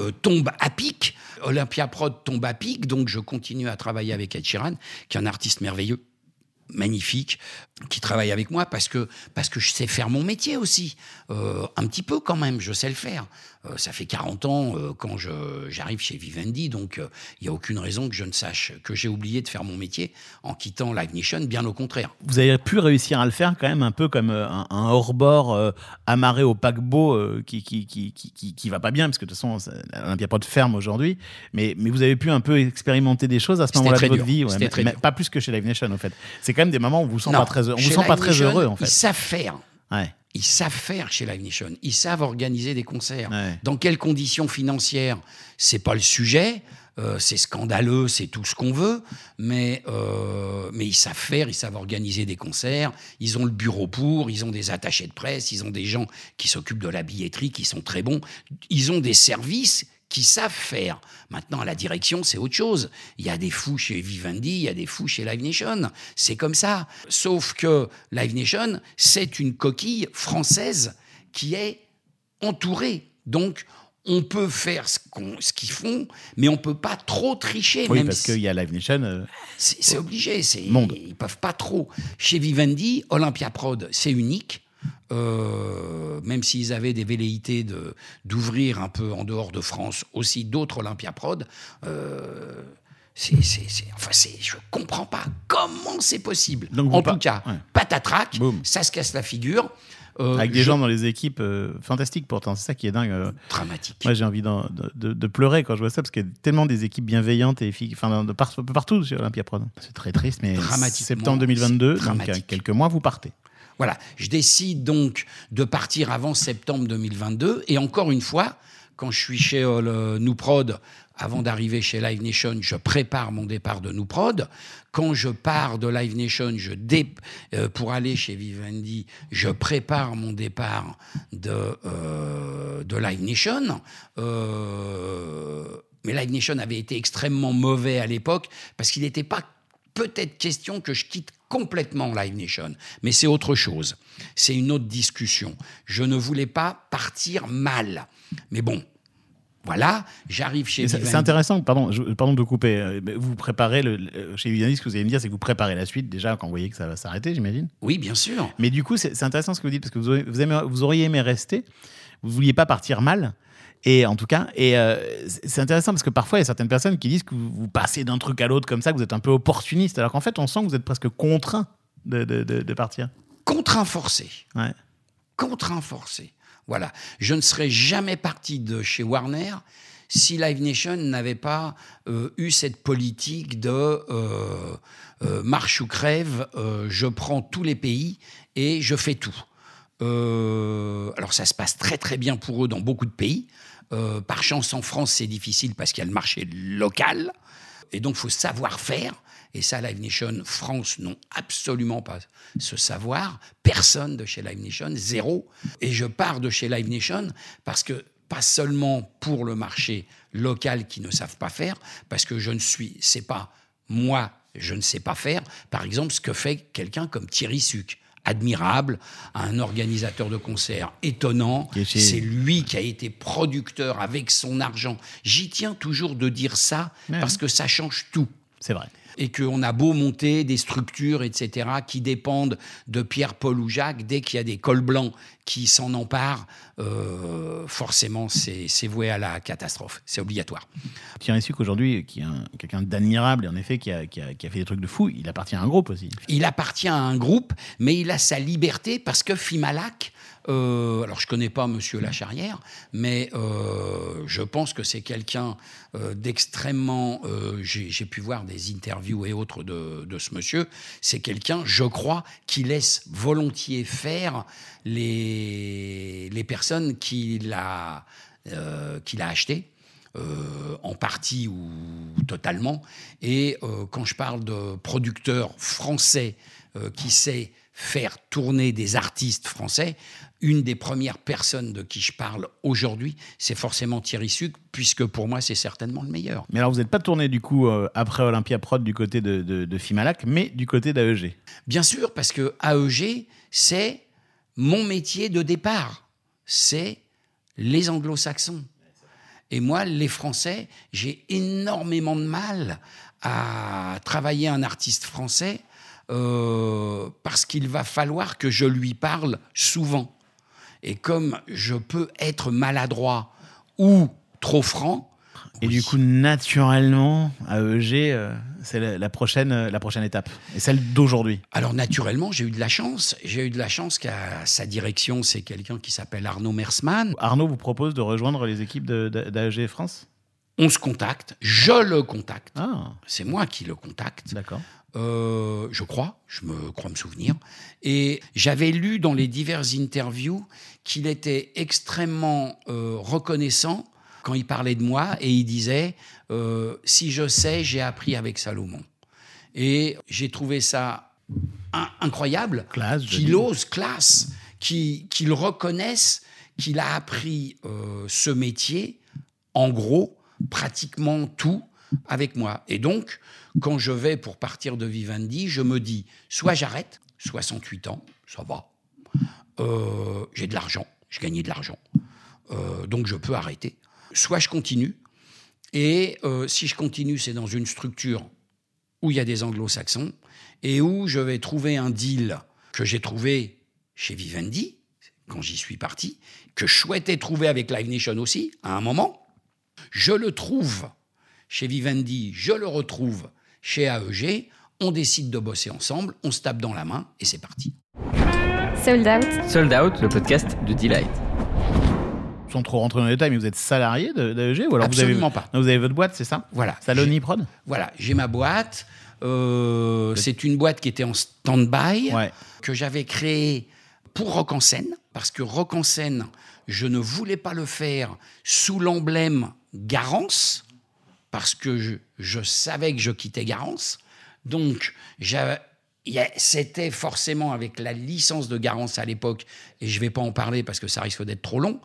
euh, tombe à pic, Olympia Prod tombe à pic, donc je continue à travailler avec Ed Sheeran, qui est un artiste merveilleux, magnifique, qui travaille avec moi parce que, parce que je sais faire mon métier aussi. Euh, un petit peu quand même, je sais le faire. Euh, ça fait 40 ans euh, quand je- j'arrive chez Vivendi, donc il n'y a aucune raison que je ne sache que j'ai oublié de faire mon métier en quittant Live Nation, bien au contraire. Vous avez pu réussir à le faire quand même un peu comme un, un hors-bord euh, amarré au paquebot qui, qui, qui, qui, qui, qui va pas bien, parce que de toute façon, l'Olympia Pod ferme aujourd'hui. Mais, mais vous avez pu un peu expérimenter des choses à ce moment-là de votre dur. vie. Mais- mais pas plus que chez Live Nation, en fait. C'est quand même des moments où vous ne sent Non, pas très, on vous chez sent pas très heureux, en fait. Ils savent faire. Ouais. Ils savent faire chez Live Nation. Ils savent organiser des concerts. Ouais. Dans quelles conditions financières C'est pas le sujet. Euh, c'est scandaleux, c'est tout ce qu'on veut, mais, euh, mais ils savent faire, ils savent organiser des concerts, ils ont le bureau pour, ils ont des attachés de presse, ils ont des gens qui s'occupent de la billetterie, qui sont très bons, ils ont des services qui savent faire. Maintenant, la direction, c'est autre chose. Il y a des fous chez Vivendi, il y a des fous chez Live Nation. C'est comme ça. Sauf que Live Nation, c'est une coquille française qui est entourée. Donc, on peut faire ce qu'ils font, mais on peut pas trop tricher. Oui, même parce si- qu'il y a Live Nation. euh, c'est obligé. Monde. Ils peuvent pas trop. Chez Vivendi, Olympia Prod, c'est unique. Euh, même s'ils avaient des velléités de, d'ouvrir un peu en dehors de France aussi d'autres Olympia Prod, euh, c'est, c'est, c'est- enfin, c'est, je comprends pas comment c'est possible. Donc en tout cas, ouais. patatrac, ça se casse la figure. Euh, avec des je- gens dans les équipes euh, fantastiques pourtant, c'est ça qui est dingue. euh. dramatique. Moi, j'ai envie de, de- de pleurer quand je vois ça, parce qu'il y a tellement des équipes bienveillantes et efficaces, enfin, de par- un peu partout sur Olympia Prod. C'est très triste, mais septembre 2022, c'est donc quelques mois, vous partez. Voilà, je décide donc de partir avant septembre 2022. Et encore une fois, quand je suis chez euh, Nouprod, avant d'arriver chez Live Nation, je prépare mon départ de Nouprod. Quand je pars de Live Nation, je dé- euh, pour aller chez Vivendi, je prépare mon départ de, euh, de Live Nation. Euh, mais Live Nation avait été extrêmement mauvais à l'époque parce qu'il n'était pas peut-être question que je quitte complètement Live Nation, mais c'est autre chose. C'est une autre discussion. Je ne voulais pas partir mal. Mais bon, voilà, j'arrive chez Vivendi. c'est intéressant, pardon, je- pardon de couper. euh, Vous préparez, le, le- chez Vivendi, ce que vous allez me dire, c'est que vous préparez la suite déjà quand vous voyez que ça va s'arrêter, j'imagine. Oui, bien sûr. Mais du coup, c'est intéressant ce que vous dites, parce que vous, auriez- vous, aimez- vous auriez aimé rester, vous vouliez pas partir mal. Et en tout cas, et euh, c'est intéressant parce que parfois il y a certaines personnes qui disent que vous, vous passez d'un truc à l'autre comme ça, que vous êtes un peu opportuniste, alors qu'en fait on sent que vous êtes presque contraint de, de- de- de partir. Contraint forcé. Ouais. contraint forcé. Voilà. Je ne serais jamais parti de chez Warner si Live Nation n'avait pas euh, eu cette politique de euh, euh, marche ou crève, je prends tous les pays et je fais tout. Alors ça se passe très très bien pour eux dans beaucoup de pays. Euh, par chance, en France, c'est difficile parce qu'il y a le marché local. Et donc, il faut savoir faire. Et ça, Live Nation France n'ont absolument pas ce savoir. Personne de chez Live Nation, zéro. Et je pars de chez Live Nation parce que pas seulement pour le marché local qui ne savent pas faire, parce que je ne suis, c'est pas moi, je ne sais pas faire. Par exemple, ce que fait quelqu'un comme Thierry Suc admirable, un organisateur de concerts étonnant. C'est lui qui a été producteur avec son argent. J'y tiens toujours de dire ça Ouais. parce que ça change tout C'est vrai. Et qu'on a beau monter des structures, etc., qui dépendent de Pierre, Paul ou Jacques, dès qu'il y a des cols blancs qui s'en emparent, euh, forcément, c'est voué à la catastrophe. C'est obligatoire. Thierry Suc, aujourd'hui, qui est un- quelqu'un d'admirable et en effet qui a, qui, a, qui a fait des trucs de fou, il appartient à un groupe aussi. Il appartient à un groupe, mais il a sa liberté parce que Fimalac, euh, alors je connais pas Monsieur Lacharrière, mais euh, je pense que c'est quelqu'un euh, d'extrêmement. J'ai pu voir des interviews et autres de, ce monsieur. C'est quelqu'un, je crois, qui laisse volontiers faire les, les personnes qu'il a, qu'il a achetées. en partie ou totalement. Et quand je parle de producteur français qui sait faire tourner des artistes français, une des premières personnes de qui je parle aujourd'hui, c'est forcément Thierry Suc, puisque pour moi, c'est certainement le meilleur. Mais alors, vous n'êtes pas tourné du coup euh, après Olympia Prod du côté de, de, de Fimalac, mais du côté d'AEG. Bien sûr, parce que AEG, c'est mon métier de départ. C'est les anglo-saxons. Et moi, les Français, j'ai énormément de mal à travailler un artiste français euh, parce qu'il va falloir que je lui parle souvent. Et comme je peux être maladroit ou trop franc, Et du coup, naturellement, AEG, euh, c'est la, la prochaine, euh, la prochaine étape. Et celle d'aujourd'hui. Alors naturellement, j'ai eu de la chance. J'ai eu de la chance qu'à sa direction, c'est quelqu'un qui s'appelle Arnaud Mersman. Arnaud vous propose de rejoindre les équipes d'AEG France? On se contacte, je le contacte. Ah, C'est moi qui le contacte. d'accord. Euh, je crois, je me crois me souvenir. Et j'avais lu dans les diverses interviews qu'il était extrêmement euh, reconnaissant quand il parlait de moi et il disait euh, si je sais, j'ai appris avec Salomon. Et j'ai trouvé ça in- incroyable qu'il ose, classe, qu'il reconnaisse qu'il a appris ce métier, en gros, pratiquement tout avec moi. Et donc, quand je vais pour partir de Vivendi, je me dis, soit j'arrête, 68 ans, ça va, Euh, j'ai de l'argent, j'ai gagné de l'argent, Euh, donc je peux arrêter, soit je continue, et euh, si je continue, c'est dans une structure où il y a des anglo-saxons et où je vais trouver un deal que j'ai trouvé chez Vivendi, quand j'y suis parti, que je souhaitais trouver avec Live Nation aussi, à un moment. Je le trouve chez Vivendi, je le retrouve chez AEG, on décide de bosser ensemble, on se tape dans la main et c'est parti. Sold Out, Sold Out, le podcast de Delight. Sans trop rentrer dans les détails, mais vous êtes salarié de- d'AEG ou alors Absolument vous avez, pas. Vous avez votre boîte, c'est ça? Voilà. Saloni Prod? Voilà, j'ai ma boîte. Euh, c'est une boîte qui était en stand-by, Ouais. que j'avais créée pour Rock en scène, parce que Rock en scène, je ne voulais pas le faire sous l'emblème Garance, parce que je, savais que je quittais Garance. Donc, c'était forcément avec la licence de Garance à l'époque, et je ne vais pas en parler parce que ça risque d'être trop long.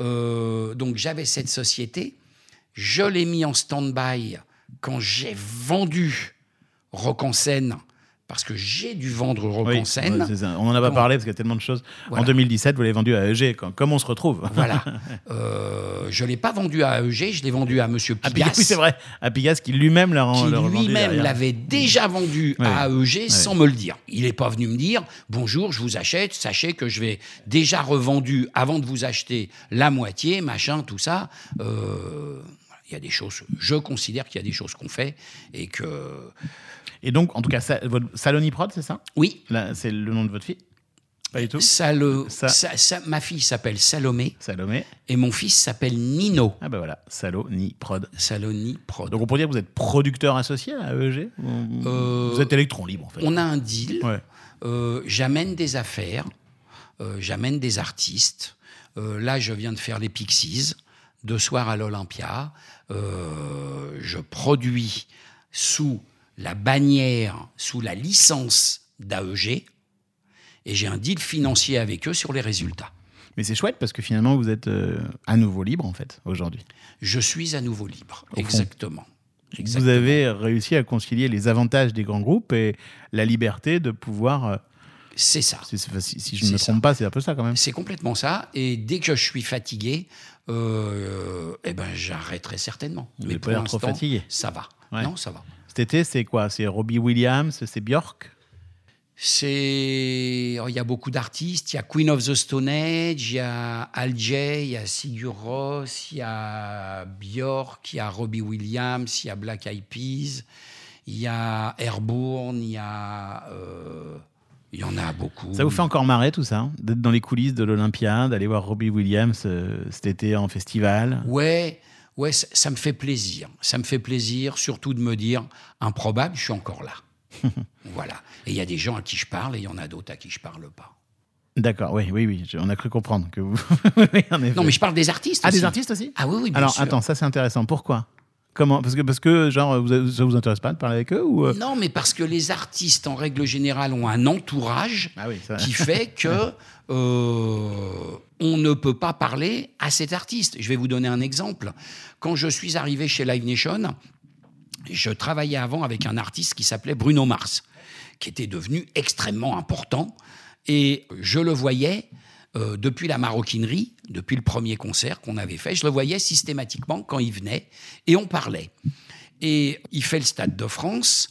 Euh, donc, j'avais cette société. Je l'ai mis en stand-by quand j'ai vendu Rock en scène, parce que j'ai dû vendre Rock Oui, en scène. On n'en a pas parlé parce qu'il y a tellement de choses. Voilà. En 2017, vous l'avez vendu à AEG. Comme on se retrouve Voilà. Euh, je ne l'ai pas vendu à AEG, je l'ai vendu à Monsieur À Pigas. Oui, c'est vrai. À Pigas qui lui-même l'a qui lui-même l'avait déjà vendu à AEG sans me le dire. Il n'est pas venu me dire bonjour, je vous achète, sachez que je vais déjà revendu avant de vous acheter la moitié, machin, tout ça. Euh, il y a des choses, je considère qu'il y a des choses qu'on fait et que Et donc, en tout cas, ça- votre Saloni Prod, c'est ça? Oui, C'est le nom de votre fille? Pas du tout ça le, Ça- ma fille s'appelle Salomé Salomé. et mon fils s'appelle Nino. Ah ben voilà, Saloni Prod. Saloni Prod. Donc on pourrait dire que vous êtes producteur associé à Ou- Euh, Vous êtes électron libre en fait. On a un deal. Ouais. Euh, j'amène des affaires, euh, j'amène des artistes. Là, je viens de faire les Pixies. deux soirs à l'Olympia. Je produis sous la bannière, sous la licence d'AEG, et j'ai un deal financier avec eux sur les résultats. Mais c'est chouette parce que finalement, vous êtes euh, à nouveau libre, en fait, aujourd'hui. Je suis à nouveau libre, exactement. Vous avez réussi à concilier les avantages des grands groupes et la liberté de pouvoir. euh, C'est ça. si, si je ne me trompe pas, c'est un peu ça quand même. C'est complètement ça. Et dès que je suis fatigué, euh, eh ben, j'arrêterai certainement. Vous Mais pour pas trop l'instant, fatigué. ça va. Ouais. Non, ça va. Cet été, c'est quoi? C'est Robbie Williams, c'est Björk? C'est, oh, il y a beaucoup d'artistes. Il y a Queen of the Stone Age, il y a Al Jay, il y a Sigur Rós, il y a Björk, il y a Robbie Williams, il y a Black Eyed Peas, il y a Airborne, il y a, euh, il y en a beaucoup. Ça vous fait encore marrer tout ça hein D'être dans les coulisses de l'Olympia, d'aller voir Robbie Williams euh, cet été en festival? Ouais, ouais, ça, ça me fait plaisir. Ça me fait plaisir, surtout de me dire, improbable, je suis encore là. voilà. Et il y a des gens à qui je parle et il y en a d'autres à qui je parle pas. D'accord, oui, oui, oui. On a cru comprendre que vous. Non, mais je parle des artistes. Ah, aussi. des artistes aussi Ah oui, oui, bien Alors, sûr. attends, ça c'est intéressant. Pourquoi? Comment Parce que, parce que, genre, vous, ça vous intéresse pas de parler avec eux ou... euh? Non, mais parce que les artistes, en règle générale, ont un entourage Ah oui, qui fait que euh, on ne peut pas parler à cet artiste. Je vais vous donner un exemple. Quand je suis arrivé chez Live Nation, je travaillais avant avec un artiste qui s'appelait Bruno Mars, qui était devenu extrêmement important. Et je le voyais euh, depuis la maroquinerie, depuis le premier concert qu'on avait fait, je le voyais systématiquement quand il venait et on parlait. Et il fait le Stade de France,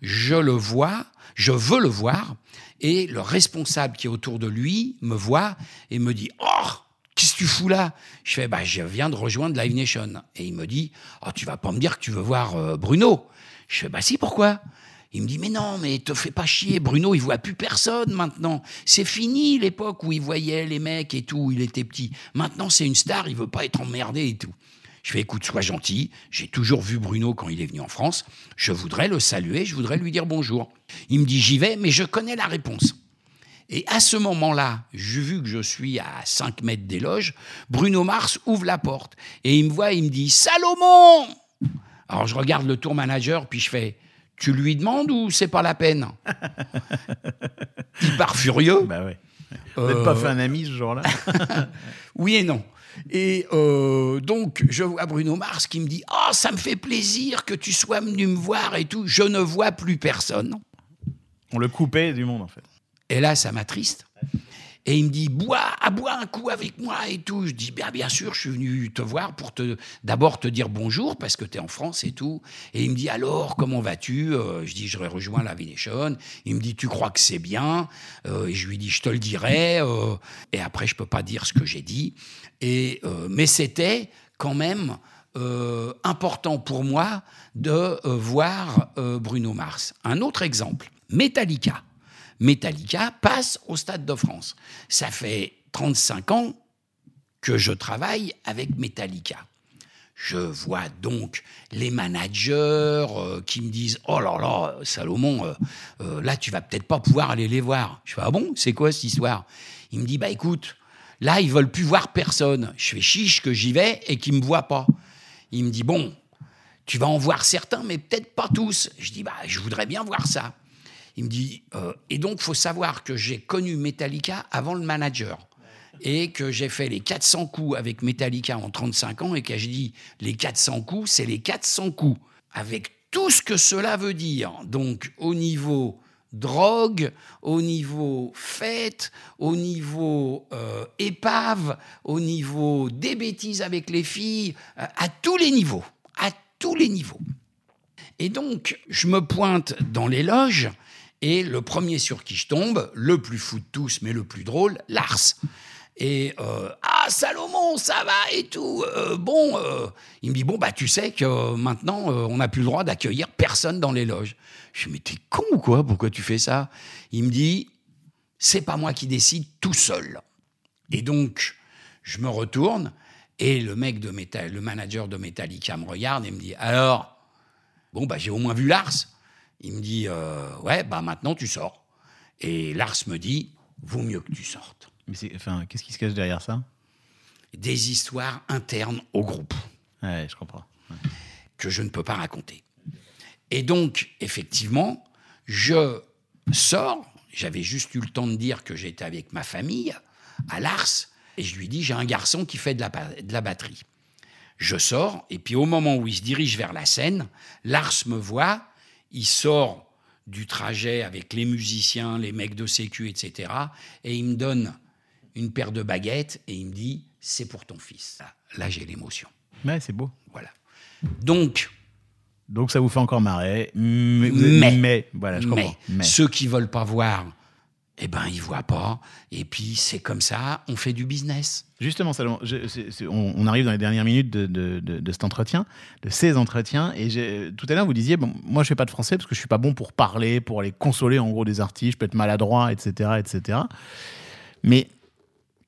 je le vois, je veux le voir, et le responsable qui est autour de lui me voit et me dit Oh, qu'est-ce que tu fous là? Je fais bah, Je viens de rejoindre Live Nation. Et il me dit Oh, tu vas pas me dire que tu veux voir euh, Bruno Je fais Bah, si, pourquoi? Il me dit mais non mais te fais pas chier Bruno il voit plus personne maintenant. C'est fini l'époque où il voyait les mecs et tout il était petit. Maintenant c'est une star il veut pas être emmerdé et tout. Je fais écoute sois gentil. J'ai toujours vu Bruno quand il est venu en France. Je voudrais le saluer je voudrais lui dire bonjour. Il me dit j'y vais mais je connais la réponse. Et à ce moment-là, vu que je suis à 5 mètres des loges, Bruno Mars ouvre la porte. Et il me voit, il me dit Salomon! Alors je regarde le tour manager, puis je fais Tu lui demandes ou c'est pas la peine? Il part furieux. Bah ouais. Vous n'êtes pas Euh, fait un ami ce jour-là? Oui et non. Et euh, donc, je vois Bruno Mars qui me dit Oh, ça me fait plaisir que tu sois venu me voir et tout. Je ne vois plus personne. On le coupait du monde en fait. Et là, ça m'attriste. Et il me dit, bois, à bois un coup avec moi et tout. Je dis, bien, bien sûr, je suis venu te voir pour te, d'abord te dire bonjour parce que tu es en France et tout. Et il me dit, alors, comment vas-tu? Euh, Je dis, j'aurais rejoint la Nation. Il me dit, tu crois que c'est bien? Euh, Et je lui dis, je te le dirai. euh, et après, je peux pas dire ce que j'ai dit. Et, mais c'était quand même important pour moi de voir Bruno Mars. Un autre exemple, Metallica. Metallica passe au Stade de France. Ça fait 35 ans que je travaille avec Metallica. Je vois donc les managers euh, qui me disent Oh là là, Salomon, euh, euh, là, tu vas peut-être pas pouvoir aller les voir. Je fais Ah bon, c'est quoi cette histoire? Il me dit Bah écoute, là, ils veulent plus voir personne. Je fais chiche que j'y vais et qu'ils me voient pas. Il me dit Bon, tu vas en voir certains, mais peut-être pas tous. Je dis Bah, je voudrais bien voir ça. Il me dit, euh, et donc, faut savoir que j'ai connu Metallica avant le manager. Et que j'ai fait les 400 coups avec Metallica en 35 ans, et que j'ai dit, les 400 coups, c'est les 400 coups. Avec tout ce que cela veut dire. Donc, au niveau drogue, au niveau fête, au niveau euh, épave, au niveau des bêtises avec les filles, euh, à tous les niveaux. À tous les niveaux. Et donc, je me pointe dans les loges, et le premier sur qui je tombe, le plus fou de tous, mais le plus drôle, Lars. Et euh, ah Salomon, ça va et tout. Euh, bon, euh, il me dit bon bah tu sais que maintenant on n'a plus le droit d'accueillir personne dans les loges. Je dis mais t'es con ou quoi? Pourquoi tu fais ça? Il me dit c'est pas moi qui décide tout seul. Et donc je me retourne et le mec de Metal, le manager de Metallica me regarde et me dit alors bon bah j'ai au moins vu Lars. Il me dit euh, ouais bah maintenant tu sors. Et Lars me dit vaut mieux que tu sortes. Mais c'est, enfin, qu'est-ce qui se cache derrière ça? Des histoires internes au groupe Ouais, je comprends. que je ne peux pas raconter. Et donc, effectivement, je sors, j'avais juste eu le temps de dire que j'étais avec ma famille à Lars, et je lui dis, j'ai un garçon qui fait de la, de la batterie. Je sors, et puis au moment où il se dirige vers la scène, Lars me voit, il sort du trajet avec les musiciens, les mecs de sécu, etc., et il me donne une paire de baguettes, et il me dit, c'est pour ton fils. Là, là, j'ai l'émotion. Ouais, c'est beau. Voilà. Donc, Donc ça vous fait encore marrer. Mais, Mais. voilà, je mais, comprends. Mais. ceux qui veulent pas voir, eh ben ils voient pas. Et puis c'est comme ça, on fait du business. Justement, Salomon, on, arrive dans les dernières minutes de, cet entretien, de ces entretiens. Et tout à l'heure, vous disiez, bon, moi, je fais pas de français parce que je suis pas bon pour parler, pour aller consoler en gros des artistes, je peux être maladroit, etc., etc. Mais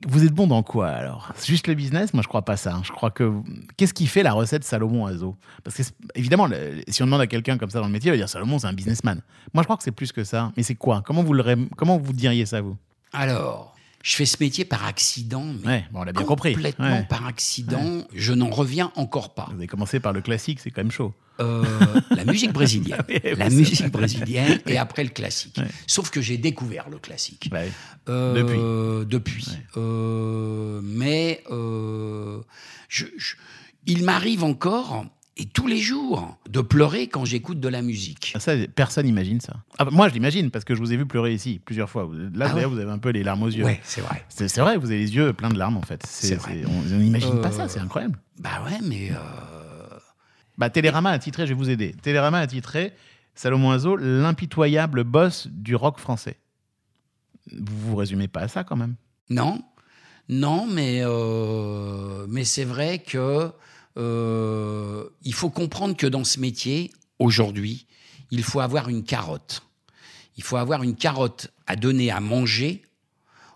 vous êtes bon dans quoi alors? C'est Juste le business? Moi, je crois pas ça. Je crois que qu'est-ce qui fait la recette Salomon Azo Parce que évidemment, si on demande à quelqu'un comme ça dans le métier, il va dire Salomon, c'est un businessman. Moi, je crois que c'est plus que ça. Mais c'est quoi? Comment vous le comment vous diriez ça vous? Alors, je fais ce métier par accident, mais Ouais, bon, on l'a bien compris. complètement Ouais. par accident. Je n'en reviens encore pas. Vous avez commencé par le classique, c'est quand même chaud. Euh, la musique brésilienne, Oui, la musique brésilienne, et après le classique. Sauf que j'ai découvert le classique. Euh, depuis. Ouais. Euh, mais je- je- il m'arrive encore, et tous les jours, de pleurer quand j'écoute de la musique. Ça, personne n'imagine ça. Ah, bah, moi, je l'imagine parce que je vous ai vu pleurer ici plusieurs fois. Là, Ah d'ailleurs, ouais vous avez un peu les larmes aux yeux. Ouais, c'est vrai. C'est c'est vrai, vous avez les yeux pleins de larmes en fait. C'est- C'est vrai. c'est- on n'imagine pas Euh, ça, c'est incroyable. Bah ouais, mais euh, Bah, Télérama a titré, je vais vous aider. Télérama a titré Salomon Azo, l'impitoyable boss du rock français. Vous vous résumez pas à ça quand même? non, non, mais euh, mais c'est vrai que euh, il faut comprendre que dans ce métier aujourd'hui, il faut avoir une carotte. Il faut avoir une carotte à donner à manger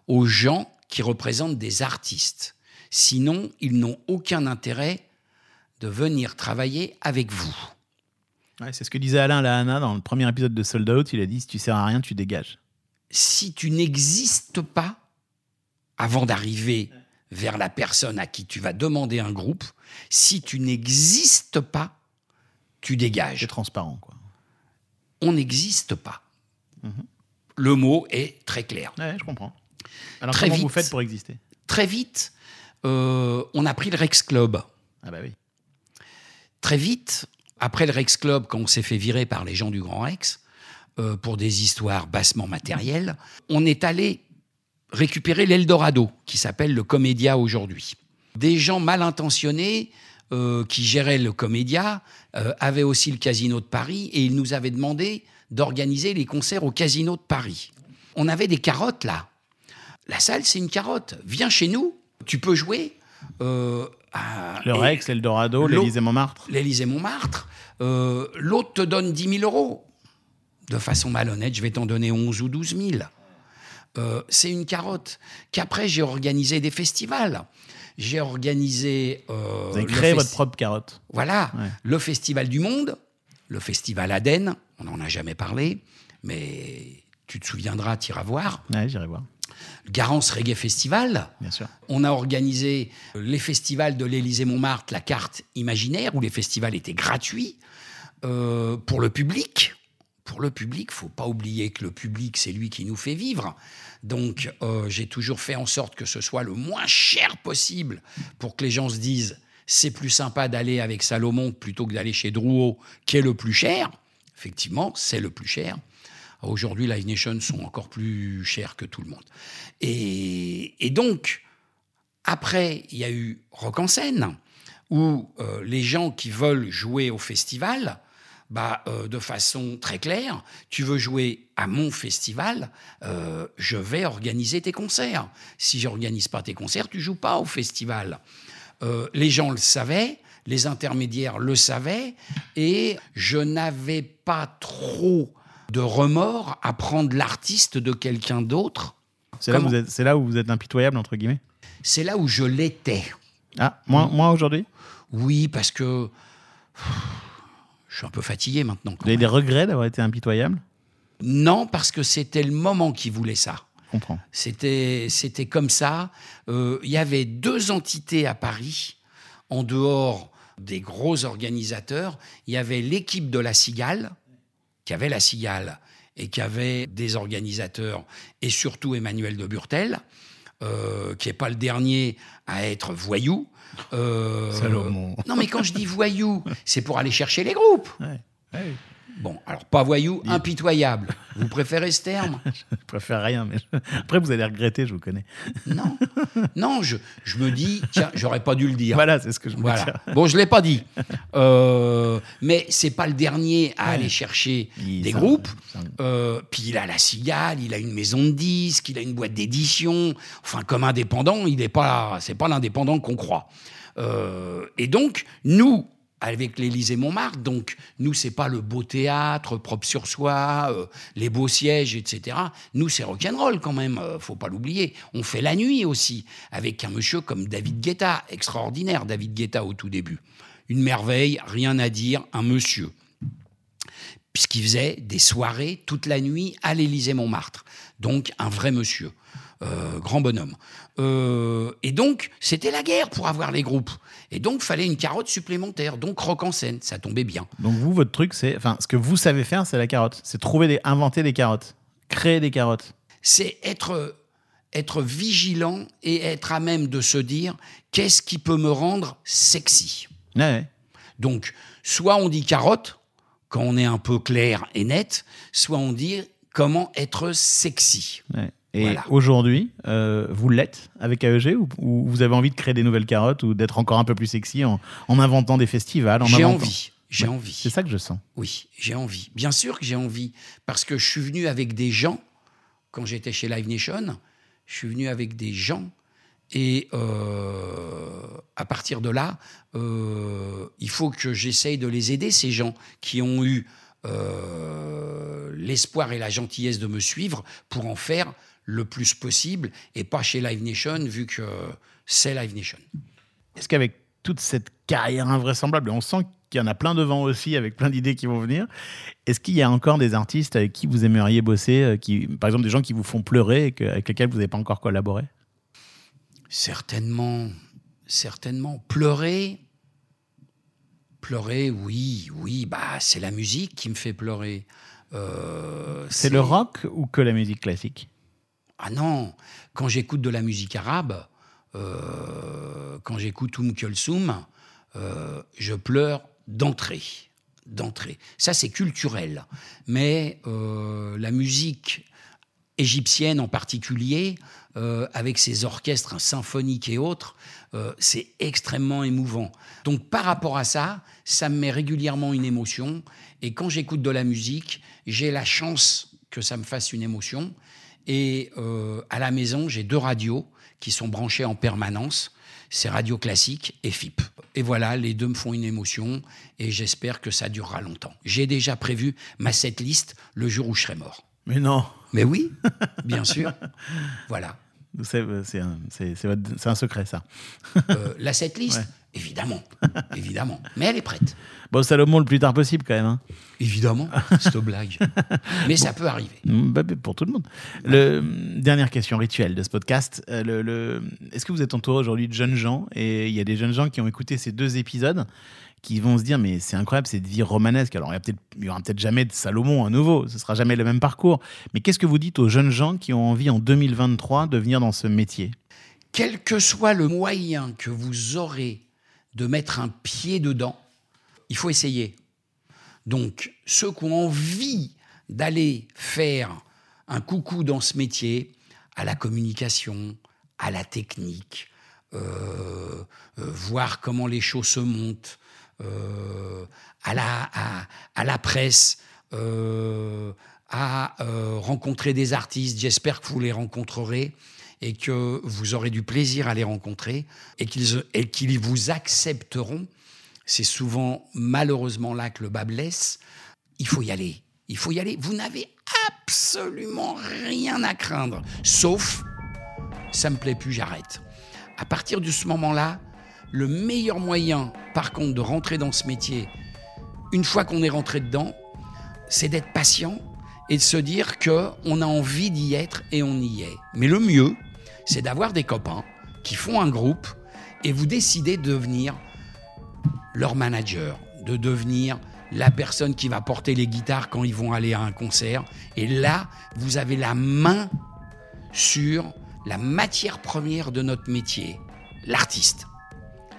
aux gens qui représentent des artistes. Sinon, ils n'ont aucun intérêt de venir travailler avec vous. Ouais, c'est ce que disait Alain Lahana dans le premier épisode de Sold Out. Il a dit si tu sers à rien, tu dégages. si tu n'existes pas avant d'arriver vers la personne à qui tu vas demander un groupe, si tu n'existes pas, tu C'est dégages. transparent, quoi. On n'existe pas. Mhm. Le mot est très clair. Ouais, je comprends. Alors Très comment vite. vous faites pour exister? Très vite, euh, on a pris le Rex Club. Ah bah oui. Très vite, après le Rex Club, quand on s'est fait virer par les gens du Grand Rex, euh, pour des histoires bassement matérielles, on est allé récupérer l'Eldorado, qui s'appelle le Comédia aujourd'hui. Des gens mal intentionnés euh, qui géraient le Comédia euh, avaient aussi le Casino de Paris et ils nous avaient demandé d'organiser les concerts au Casino de Paris. On avait des carottes là. La salle, c'est une carotte. Viens chez nous, tu peux jouer. euh, à- Le Rex, l'Eldorado, l'Élysée-Montmartre, euh, l'autre te donne 10 000 euros. De façon malhonnête, je vais t'en donner 11 ou 12 000. Euh, c'est une carotte. Qu'après, j'ai organisé des festivals. J'ai organisé. euh, Vous avez créé votre propre carotte. Voilà. Ouais. Le Festival du Monde, le Festival Aden, on n'en a jamais parlé, mais tu te souviendras, tu iras voir. Ouais, j'irai voir, Garance Reggae Festival, bien sûr. on a organisé les festivals de l'Élysée-Montmartre, la carte imaginaire, où les festivals étaient gratuits euh, pour le public. Pour le public, faut pas oublier que le public, c'est lui qui nous fait vivre. Donc, euh, j'ai toujours fait en sorte que ce soit le moins cher possible pour que les gens se disent c'est plus sympa d'aller avec Salomon plutôt que d'aller chez Drouot, qui est le plus cher. Effectivement, c'est le plus cher. Aujourd'hui, Live Nation sont encore plus chers que tout le monde. Et, et donc, après, il y a eu Rock en scène, où euh, les gens qui veulent jouer au festival, bah, euh, de façon très claire, tu veux jouer à mon festival, euh, je vais organiser tes concerts. Si j'organise pas tes concerts, tu joues pas au festival. Euh, les gens le savaient, les intermédiaires le savaient, et je n'avais pas trop de remords à prendre l'artiste de quelqu'un d'autre. C'est là, où vous êtes- c'est là où vous êtes impitoyable, entre guillemets? C'est là où je l'étais. Ah, moi, moi aujourd'hui? Oui, parce que suis un peu fatigué maintenant. Vous avez des regrets d'avoir été impitoyable? Non, parce que c'était le moment qui voulait ça. Je comprends. C'était, c'était comme ça. Euh, Il y avait deux entités à Paris, en dehors des gros organisateurs. Il y avait l'équipe de la Cigale, qui avait la Cigale et qui avait des organisateurs, et surtout Emmanuel de Burtel, euh, qui n'est pas le dernier à être voyou. Euh, Salomon. non, mais quand je dis voyou, c'est pour aller chercher les groupes. Ouais. Ouais. Bon, alors pas voyou, impitoyable. Vous préférez ce terme? Je préfère rien, mais je- après vous allez regretter, je vous connais. Non, non, je, je me dis, tiens, j'aurais pas dû le dire. Voilà, c'est ce que je Voilà. dire. Bon, je l'ai pas dit, Euh, mais c'est pas le dernier à aller chercher Il- des groupes. Euh, puis il a la cigale, il a une maison de disques, il a une boîte d'édition. Enfin, comme indépendant, il n'est pas, c'est pas l'indépendant qu'on croit. Euh, et donc, nous, avec l'Élysée Montmartre, donc nous, c'est pas le beau théâtre propre sur soi, euh, les beaux sièges, etc. Nous, c'est rock'n'roll quand même, euh, faut pas l'oublier. On fait la nuit aussi, avec un monsieur comme David Guetta, extraordinaire, David Guetta au tout début. Une merveille, rien à dire, un monsieur puisqu'il faisait des soirées toute la nuit à l'Élysée Montmartre. Donc un vrai monsieur, euh, grand bonhomme. Euh, et donc c'était la guerre pour avoir les groupes. Et donc fallait une carotte supplémentaire, donc rock en scène, ça tombait bien. Donc vous, votre truc, c'est, enfin, ce que vous savez faire, c'est la carotte. C'est trouver des, inventer des carottes, créer des carottes. C'est être être vigilant et être à même de se dire qu'est-ce qui peut me rendre sexy? Ouais, ouais. Donc, soit on dit carotte, quand on est un peu clair et net, soit on dit comment être sexy. ouais. Et Voilà. aujourd'hui, euh, vous l'êtes avec AEG ou, ou vous avez envie de créer des nouvelles carottes ou d'être encore un peu plus sexy en, en inventant des festivals J'ai inventant- envie, j'ai Ouais, envie. C'est ça que je sens. Oui, j'ai envie. Bien sûr que j'ai envie, parce que je suis venu avec des gens, quand j'étais chez Live Nation, je suis venu avec des gens, et euh, à partir de là, euh, il faut que j'essaye de les aider, ces gens qui ont eu l'espoir et la gentillesse de me suivre pour en faire le plus possible, et pas chez Live Nation, vu que c'est Live Nation. Est-ce qu'avec toute cette carrière invraisemblable, et on sent qu'il y en a plein devant aussi, avec plein d'idées qui vont venir, est-ce qu'il y a encore des artistes avec qui vous aimeriez bosser, euh, qui, par exemple des gens qui vous font pleurer et que- avec lesquels vous n'avez pas encore collaboré? Certainement, certainement. Pleurer, pleurer, oui, oui, bah c'est la musique qui me fait pleurer. Euh, C'est le rock ou que la musique classique? Ah non, quand j'écoute de la musique arabe, euh, quand j'écoute Oum Kulsoum, euh, je pleure d'entrée, d'entrée. Ça c'est culturel, mais euh, la musique égyptienne en particulier, euh, avec ses orchestres symphoniques et autres, c'est extrêmement émouvant. Donc par rapport à ça, ça me met régulièrement une émotion. Et quand j'écoute de la musique, j'ai la chance que ça me fasse une émotion. Et euh, à la maison, j'ai deux radios qui sont branchées en permanence. C'est Radio Classique et FIP. Et voilà, les deux me font une émotion et j'espère que ça durera longtemps. J'ai déjà prévu ma setlist le jour où je serai mort. Mais non Mais oui, bien sûr. Voilà. C'est c'est un, c'est- c'est c'est secret, ça. Euh, la setlist, Ouais. évidemment, évidemment. Mais elle est prête. Bon, Salomon, le plus tard possible, quand même. hein. Évidemment, cette blague. Mais ça peut arriver. Mm, bah, pour tout le monde. Le, dernière question rituelle de ce podcast. Euh, le- le- Est-ce que vous êtes entouré aujourd'hui de jeunes gens? Et il y a des jeunes gens qui ont écouté ces deux épisodes qui vont se dire mais c'est incroyable cette vie romanesque. Alors il y, a peut-être- il y aura peut-être jamais de Salomon à nouveau, ce sera jamais le même parcours. Mais qu'est-ce que vous dites aux jeunes gens qui ont envie en 2023 de venir dans ce métier? Quel que soit le moyen que vous aurez de mettre un pied dedans, il faut essayer. Donc, ceux qui ont envie d'aller faire un coucou dans ce métier, à la communication, à la technique, euh, euh, voir comment les choses se montent, à, la, à, la presse, euh, à euh, rencontrer des artistes. J'espère que vous les rencontrerez et que vous aurez du plaisir à les rencontrer et qu'ils et qu'ils vous accepteront. C'est souvent malheureusement là que le bas blesse. Il faut y aller. Il faut y aller. Vous n'avez absolument rien à craindre, sauf ça me plaît plus, j'arrête. À partir de ce moment-là, le meilleur moyen, par contre, de rentrer dans ce métier, une fois qu'on est rentré dedans, c'est d'être patient et de se dire que on a envie d'y être et on y est. Mais le mieux, c'est d'avoir des copains qui font un groupe et vous décidez de devenir leur manager, de devenir la personne qui va porter les guitares quand ils vont aller à un concert. Et là, vous avez la main sur la matière première de notre métier, l'artiste.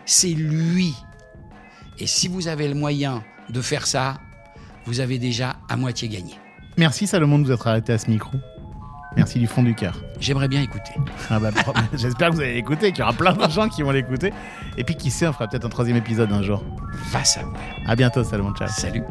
C'est lui. Et si vous avez le moyen de faire ça, vous avez déjà à moitié gagné. Merci Salomon de vous être arrêté à ce micro. Merci du fond du cœur. J'aimerais bien écouter. Ah bah, J'espère que vous allez l'écouter, qu'il y aura plein de gens qui vont l'écouter. Et puis qui sait, on fera peut-être un troisième épisode un jour. Va savoir. À bientôt Salomon, ciao. Salut.